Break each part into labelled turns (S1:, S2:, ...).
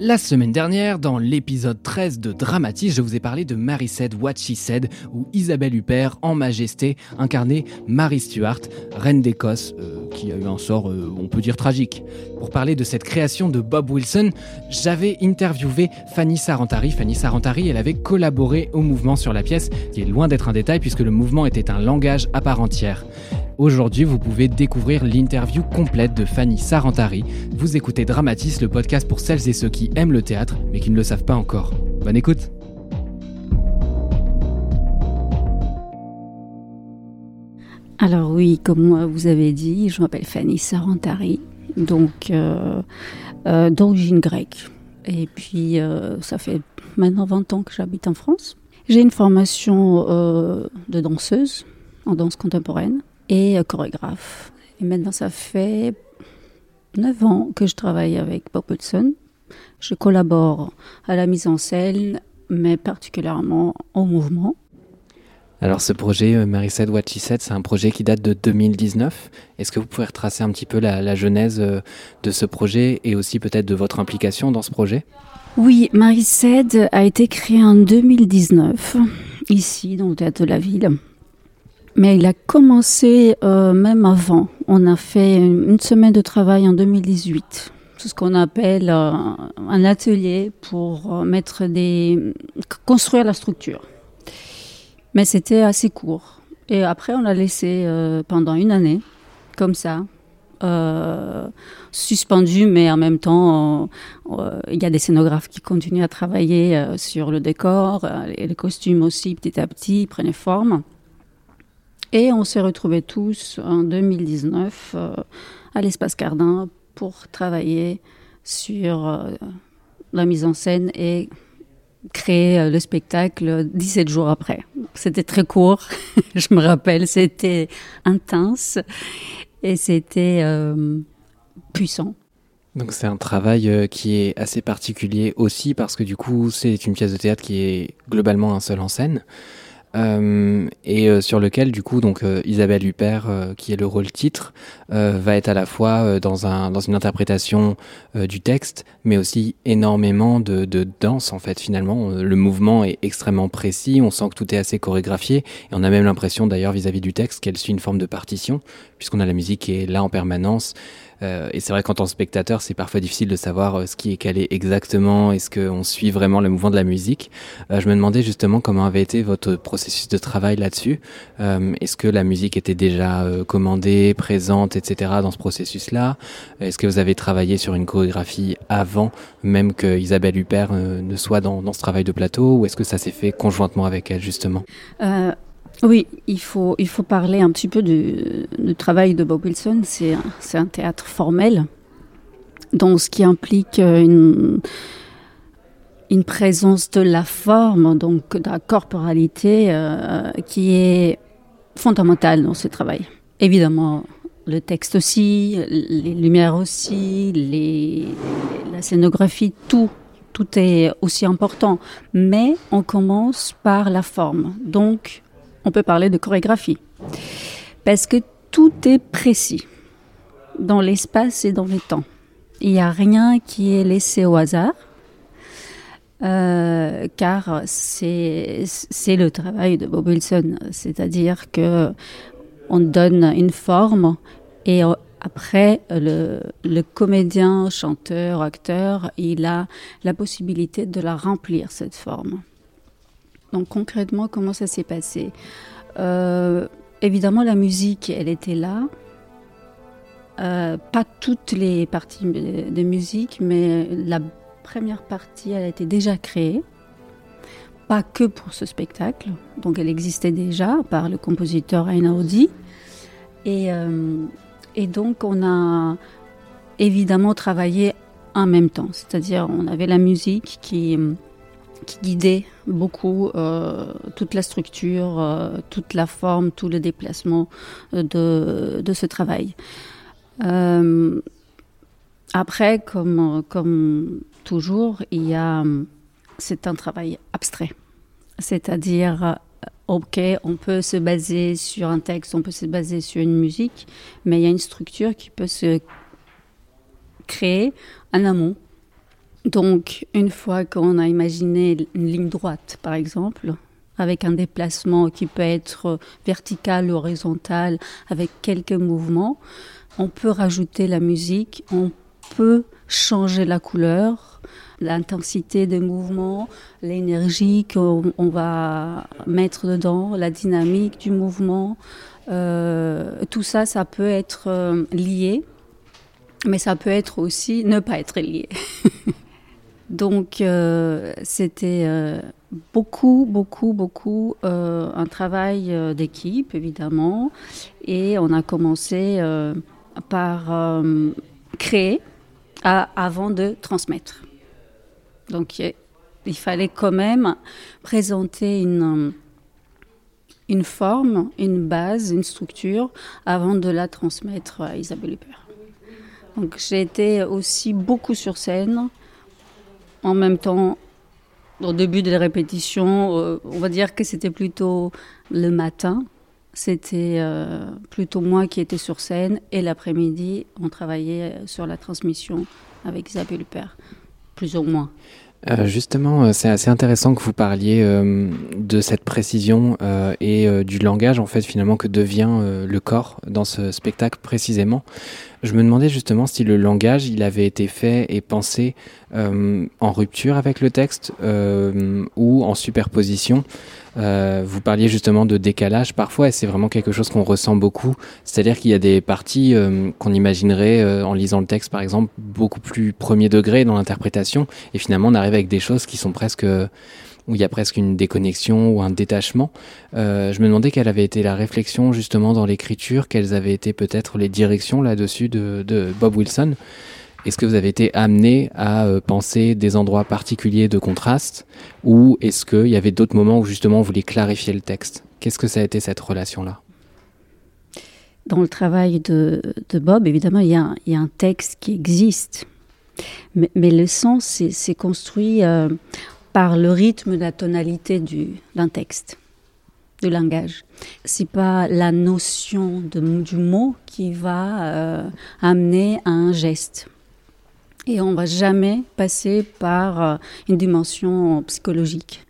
S1: La semaine dernière, dans l'épisode 13 de Dramatis, je vous ai parlé de Mary Said What She Said, où Isabelle Huppert, en majesté, incarnait Mary Stuart, reine d'Écosse, euh, qui a eu un sort, euh, on peut dire, tragique. Pour parler de cette création de Bob Wilson, j'avais interviewé Fanny Sarantari. Fanny Sarantari, elle avait collaboré au mouvement sur la pièce, qui est loin d'être un détail puisque le mouvement était un langage à part entière. Aujourd'hui, vous pouvez découvrir l'interview complète de Fanny Sarantari. Vous écoutez Dramatis, le podcast pour celles et ceux qui aiment le théâtre, mais qui ne le savent pas encore. Bonne écoute
S2: Alors oui, comme vous avez dit, je m'appelle Fanny Sarantari, donc euh, euh, d'origine grecque. Et puis, euh, ça fait maintenant 20 ans que j'habite en France. J'ai une formation de danseuse en danse contemporaine et chorégraphe. Et maintenant, ça fait 9 ans que je travaille avec Bob Hudson. Je collabore à la mise en scène, mais particulièrement au mouvement.
S1: Alors ce projet euh, Marie-Said What She Said, c'est un projet qui date de 2019. Est-ce que vous pouvez retracer un petit peu la, genèse euh, de ce projet et aussi peut-être de votre implication dans ce projet?
S2: Oui, Marie-Said a été créé en 2019, ici dans le théâtre de la ville. Mais il a commencé euh, même avant. On a fait une semaine de travail en 2018 c'est ce qu'on appelle un atelier pour mettre des construire la structure. Mais c'était assez court. Et après, on l'a laissé euh, pendant une année, comme ça, euh, suspendu, mais en même temps, euh, il y a des scénographes qui continuent à travailler sur le décor, et les costumes aussi, petit à petit, prenaient forme. Et on s'est retrouvés tous en 2019 à l'espace Cardin pour travailler sur la mise en scène et créer euh, le spectacle 17 jours après. C'était très court, je me rappelle, c'était intense et c'était euh, puissant.
S1: Donc c'est un travail euh, qui est assez particulier aussi parce que du coup c'est une pièce de théâtre qui est globalement un seul en scène. Euh, et euh, sur lequel du coup donc euh, Isabelle Huppert qui est le rôle titre va être à la fois dans un dans une interprétation du texte mais aussi énormément de, de danse en fait finalement. Le mouvement est extrêmement précis on sent que tout est assez chorégraphié et on a même l'impression d'ailleurs vis-à-vis du texte qu'elle suit une forme de partition puisqu'on a la musique qui est là en permanence euh, et c'est vrai qu'en tant que spectateur, c'est parfois difficile de savoir euh, ce qui est calé exactement, est-ce qu'on suit vraiment le mouvement de la musique? Euh, je me demandais justement comment avait été votre processus de travail là-dessus. est-ce que la musique était déjà commandée, présente, etc. dans ce processus-là? Est-ce que vous avez travaillé sur une chorégraphie avant même que Isabelle Huppert ne soit dans, dans, ce travail de plateau? Ou est-ce que ça s'est fait conjointement avec elle justement?
S2: Oui, il faut, il faut parler un petit peu du, travail de Bob Wilson. C'est un, théâtre formel, donc ce qui implique une, une présence de la forme, donc de la corporalité, euh, qui est fondamentale dans ce travail. Évidemment, le texte aussi, les lumières aussi, les, la scénographie, tout, tout est aussi important. Mais on commence par la forme. Donc, on peut parler de chorégraphie. Parce que tout est précis dans l'espace et dans le temps. Il n'y a rien qui est laissé au hasard. Euh, car c'est le travail de Bob Wilson, c'est-à-dire que on donne une forme et après le, le, comédien, chanteur, acteur, il a la possibilité de la remplir cette forme. Donc concrètement, comment ça s'est passé? Euh, Évidemment, la musique, elle était là. Euh, pas toutes les parties de musique, mais la première partie, elle a été déjà créée. Pas que pour ce spectacle, donc elle existait déjà par le compositeur Einaudi. Et euh, Et donc, on a évidemment travaillé en même temps. C'est-à-dire, on avait la musique qui, qui guidait beaucoup euh, toute la structure, euh, toute la forme, tout le déplacement de, de ce travail. Euh, après, comme, comme toujours, il y a, c'est un travail abstrait. C'est-à-dire, ok, on peut se baser sur un texte, on peut se baser sur une musique, mais il y a une structure qui peut se créer en amont. Donc, une fois qu'on a imaginé une ligne droite, par exemple, avec un déplacement qui peut être vertical horizontal, avec quelques mouvements, on peut rajouter la musique, on peut changer la couleur, l'intensité des mouvements, l'énergie qu'on va mettre dedans, la dynamique du mouvement. Euh, tout ça, ça peut être euh, lié, mais ça peut être aussi ne pas être lié. Donc, euh, c'était beaucoup, beaucoup, beaucoup un travail d'équipe, évidemment. Et on a commencé par créer avant de transmettre. Donc il fallait quand même présenter une, une forme, une base, une structure avant de la transmettre à Isabelle Huppert. Donc j'ai été aussi beaucoup sur scène, en même temps au début des répétitions, euh, on va dire que c'était plutôt le matin. C'était euh, plutôt moi qui étais sur scène et l'après-midi, on travaillait sur la transmission avec Isabelle Huppert plus ou moins.
S1: Euh, justement, euh, c'est assez intéressant que vous parliez euh, de cette précision et du langage en fait finalement que devient le corps dans ce spectacle précisément. Je me demandais justement si le langage il avait été fait et pensé en rupture avec le texte ou en superposition. Euh, vous parliez justement de décalage parfois, et c'est vraiment quelque chose qu'on ressent beaucoup. C'est-à-dire qu'il y a des parties euh, qu'on imaginerait euh, en lisant le texte, par exemple, beaucoup plus premier degré dans l'interprétation, et finalement on arrive avec des choses qui sont presque où il y a presque une déconnexion ou un détachement. je me demandais quelle avait été la réflexion justement dans l'écriture, quelles avaient été peut-être les directions là-dessus de, Bob Wilson. Est-ce que vous avez été amené à euh, penser des endroits particuliers de contraste ou est-ce qu'il y avait d'autres moments où justement vous vouliez clarifier le texte? Qu'est-ce que ça a été cette relation-là?
S2: Dans le travail de, Bob, évidemment, il y, a, un texte qui existe, mais, le sens, c'est construit euh, par le rythme, la tonalité d'un texte de langage. C'est pas la notion de, du mot qui va euh, amener à un geste. Et on va jamais passer par euh, une dimension psychologique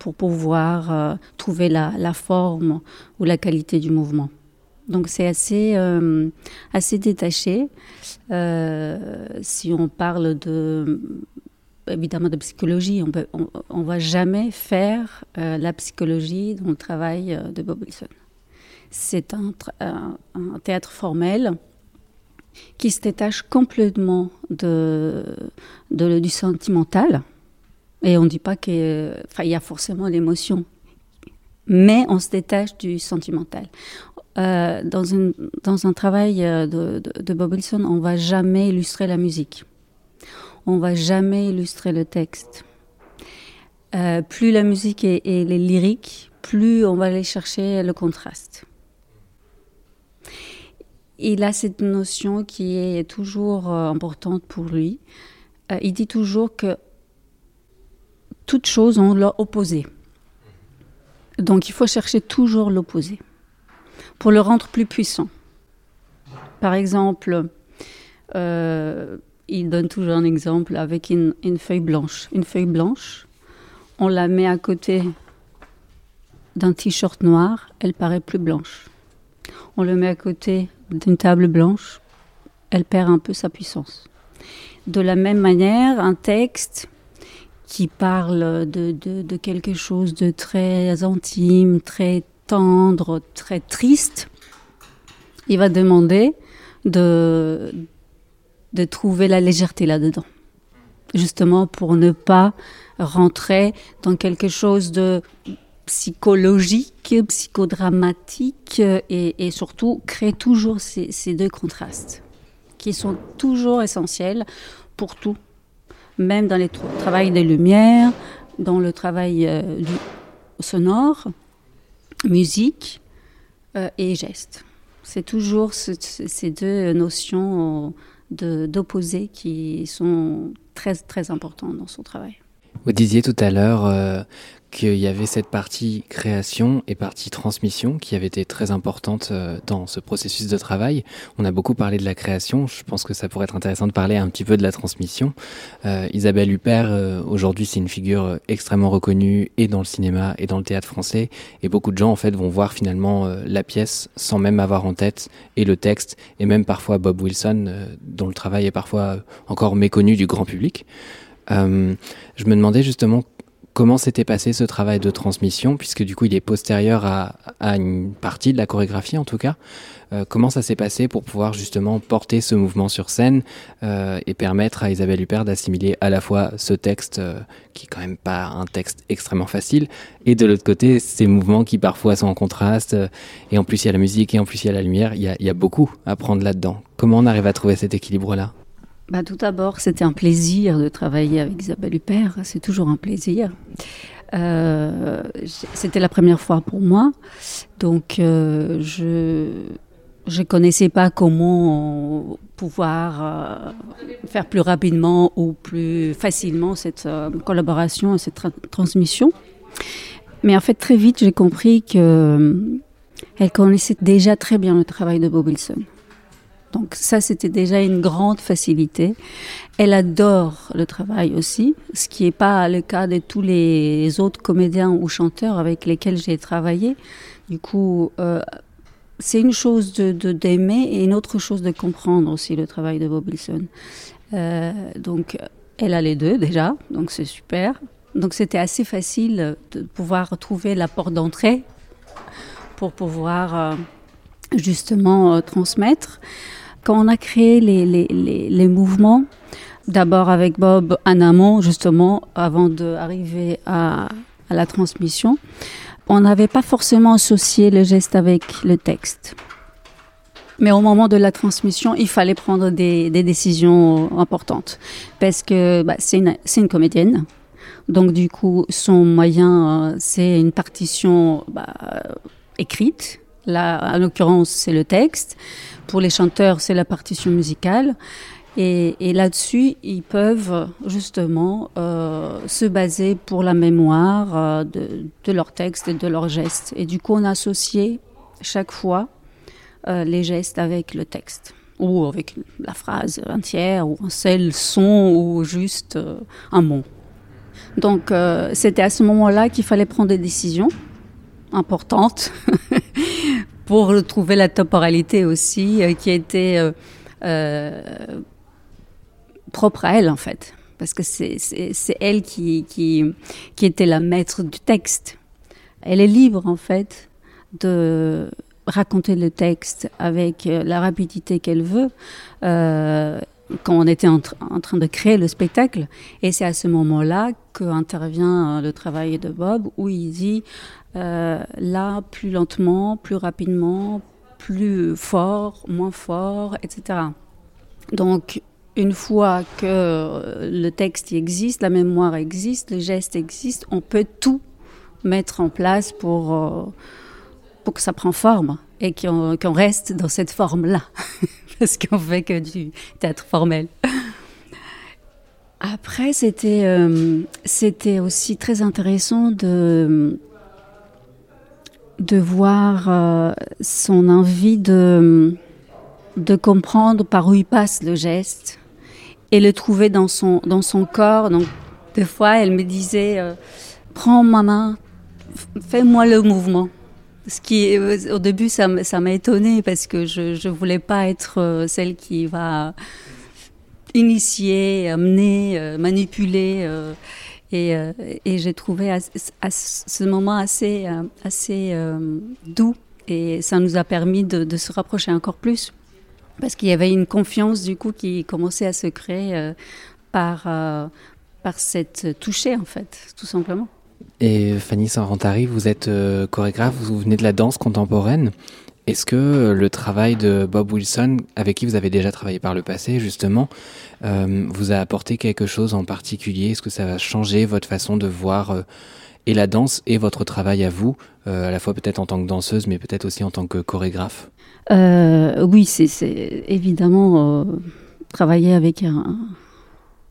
S2: pour pouvoir euh, trouver la, forme ou la qualité du mouvement. Donc c'est assez, assez détaché. si on parle de, évidemment de psychologie, on ne va jamais faire la psychologie dans le travail de Bob Wilson. C'est un, théâtre formel qui se détache complètement du sentimental. Et on ne dit pas qu'il y a forcément l'émotion, mais on se détache du sentimental. Euh, dans, un travail euh, de, Bob Wilson, on va jamais illustrer la musique. On va jamais illustrer le texte. Euh, plus la musique est, lyrique, plus on va aller chercher le contraste il a cette notion qui est toujours euh, importante pour lui. Euh, il dit toujours que toutes choses ont leur opposé. Donc il faut chercher toujours l'opposé pour le rendre plus puissant. Par exemple, toujours un exemple avec une, feuille blanche. Une feuille blanche, on la met à côté d'un t-shirt noir, elle paraît plus blanche. On le met à côté d'une table blanche, elle perd un peu sa puissance. De la même manière, un texte qui parle de, quelque chose de très intime, très tendre, très triste, il va demander de, de trouver la légèreté là-dedans. Justement pour ne pas rentrer dans quelque chose de psychologique, psychodramatique et, et surtout créer toujours ces, deux contrastes qui sont toujours essentiels pour tout, même dans le travail des lumières, dans le travail euh, du sonore, musique euh, et geste. C'est toujours ce, ces deux notions d'opposés qui sont très très importantes dans son travail.
S1: Vous disiez tout à l'heure euh, qu'il y avait cette partie création et partie transmission qui avait été très importante euh, dans ce processus de travail. On a beaucoup parlé de la création, je pense que ça pourrait être intéressant de parler un petit peu de la transmission. Euh, Isabelle Huppert, euh, aujourd'hui, c'est une figure extrêmement reconnue et dans le cinéma et dans le théâtre français, et beaucoup de gens en fait vont voir finalement la pièce sans même avoir en tête et le texte, et même parfois Bob Wilson, dont le travail est parfois encore méconnu du grand public. Je me demandais justement comment s'était passé ce travail de transmission, puisque du coup il est postérieur à, à une partie de la chorégraphie en tout cas. Euh, comment ça s'est passé pour pouvoir justement porter ce mouvement sur scène euh, et permettre à Isabelle Huppert d'assimiler à la fois ce texte, euh, qui est quand même pas un texte extrêmement facile, et de l'autre côté ces mouvements qui parfois sont en contraste, euh, et en plus il y a la musique et en plus il y a la lumière, il y a, il y a beaucoup à prendre là-dedans. Comment on arrive à trouver cet équilibre-là?
S2: Bah, tout d'abord, c'était un plaisir de travailler avec Isabelle Huppert. C'est toujours un plaisir. Euh, c'était la première fois pour moi, donc euh, je je connaissais pas comment pouvoir euh, faire plus rapidement ou plus facilement cette euh, collaboration, cette tra transmission. Mais en fait, très vite, j'ai compris que euh, elle connaissait déjà très bien le travail de Bob Wilson. Donc ça, c'était déjà une grande facilité. Elle adore le travail aussi, ce qui n'est pas le cas de tous les autres comédiens ou chanteurs avec lesquels j'ai travaillé. Du coup, euh, c'est une chose de d'aimer et une autre chose de comprendre aussi le travail de Bob Wilson. Euh, donc, elle a les deux déjà, donc c'est super. Donc c'était assez facile de pouvoir trouver la porte d'entrée pour pouvoir euh, justement transmettre quand on a créé les, les, les, les mouvements, d'abord avec Bob en amont, justement, avant d'arriver à, à la transmission, on n'avait pas forcément associé le geste avec le texte. Mais au moment de la transmission, il fallait prendre des, des décisions importantes. Parce que bah, c'est une, une comédienne. Donc du coup, son moyen, euh, c'est une partition bah, écrite. Là, en l'occurrence, c'est le texte. Pour les chanteurs, c'est la partition musicale. Et, et là-dessus, ils peuvent justement euh, se baser pour la mémoire euh, de, de leur texte et de leurs gestes. Et du coup, on a associé chaque fois euh, les gestes avec le texte ou avec la phrase entière ou un seul son ou juste euh, un mot. Donc, euh, c'était à ce moment-là qu'il fallait prendre des décisions importantes pour trouver la temporalité aussi euh, qui était euh, euh, propre à elle en fait parce que c'est elle qui, qui, qui était la maître du texte. Elle est libre en fait de raconter le texte avec la rapidité qu'elle veut euh, quand on était en, tra en, train de créer le spectacle. Et c'est à ce moment-là qu'intervient le travail de Bob où il dit euh, là plus lentement, plus rapidement, plus fort, moins fort, etc. Donc une fois que le texte existe, la mémoire existe, le geste existe, on peut tout mettre en place pour, euh, pour que ça prenne forme et qu'on qu reste dans cette forme-là, parce qu'on fait que du théâtre formel. Après, c'était euh, c'était aussi très intéressant de de voir euh, son envie de de comprendre par où il passe le geste et le trouver dans son dans son corps. Donc des fois, elle me disait euh, prends ma main, fais-moi le mouvement. Ce qui au début ça m'a étonné parce que je je voulais pas être euh, celle qui va initier, amener, euh, manipuler euh, et, euh, et j'ai trouvé à, ce moment assez euh, assez euh, doux et ça nous a permis de, de se rapprocher encore plus parce qu'il y avait une confiance du coup qui commençait à se créer euh, par euh, par cette toucher en fait tout simplement.
S1: Et Fanny Sarantari, vous êtes euh, chorégraphe, vous venez de la danse contemporaine. Est-ce que le travail de Bob Wilson, avec qui vous avez déjà travaillé par le passé, justement, euh, vous a apporté quelque chose en particulier? Est-ce que ça va changer votre façon de voir euh, et la danse et votre travail à vous, à la fois peut-être en tant que danseuse, mais peut-être aussi en tant que chorégraphe?
S2: Oui, c'est évidemment travailler avec un,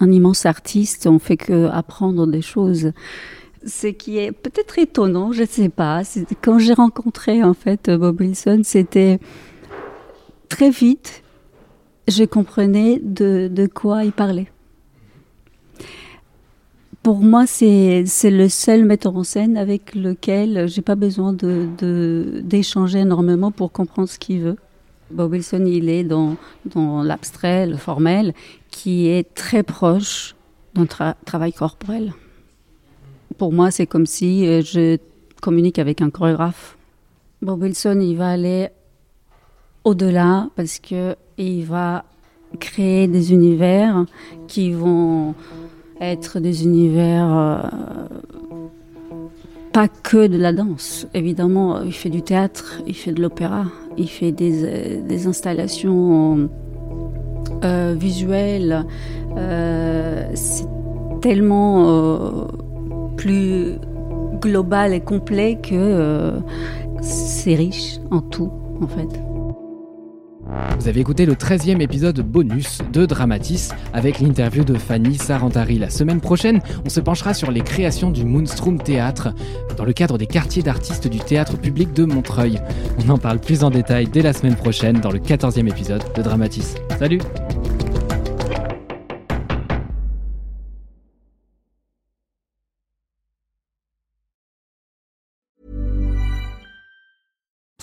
S2: un, immense artiste, on fait que apprendre des choses ce qui est peut-être étonnant, je ne sais pas. Quand j'ai rencontré en fait Bob Wilson, c'était très vite, je comprenais de, de quoi il parlait. Pour moi, c'est le seul metteur en scène avec lequel j'ai pas besoin d'échanger de, énormément pour comprendre ce qu'il veut. Bob Wilson, il est dans, dans l'abstrait, le formel, qui est très proche d'un travail corporel pour moi, c'est comme si euh, je communique avec un chorégraphe. Bob Wilson, il va aller au-delà parce que il va créer des univers qui vont être des univers euh, pas que de la danse. Évidemment, il fait du théâtre, il fait de l'opéra, il fait des, euh, des installations visuelles. c'est tellement plus global et complet que euh, c'est riche en tout, en fait.
S3: Vous avez écouté le 13e épisode bonus de Dramatis avec l'interview de Fanny Sarantari. La semaine prochaine, on se penchera sur les créations du Moonstrom Théâtre dans le cadre des quartiers d'artistes du théâtre public de Montreuil. On en parle plus en détail dès la semaine prochaine dans le 14e épisode de Dramatis. Salut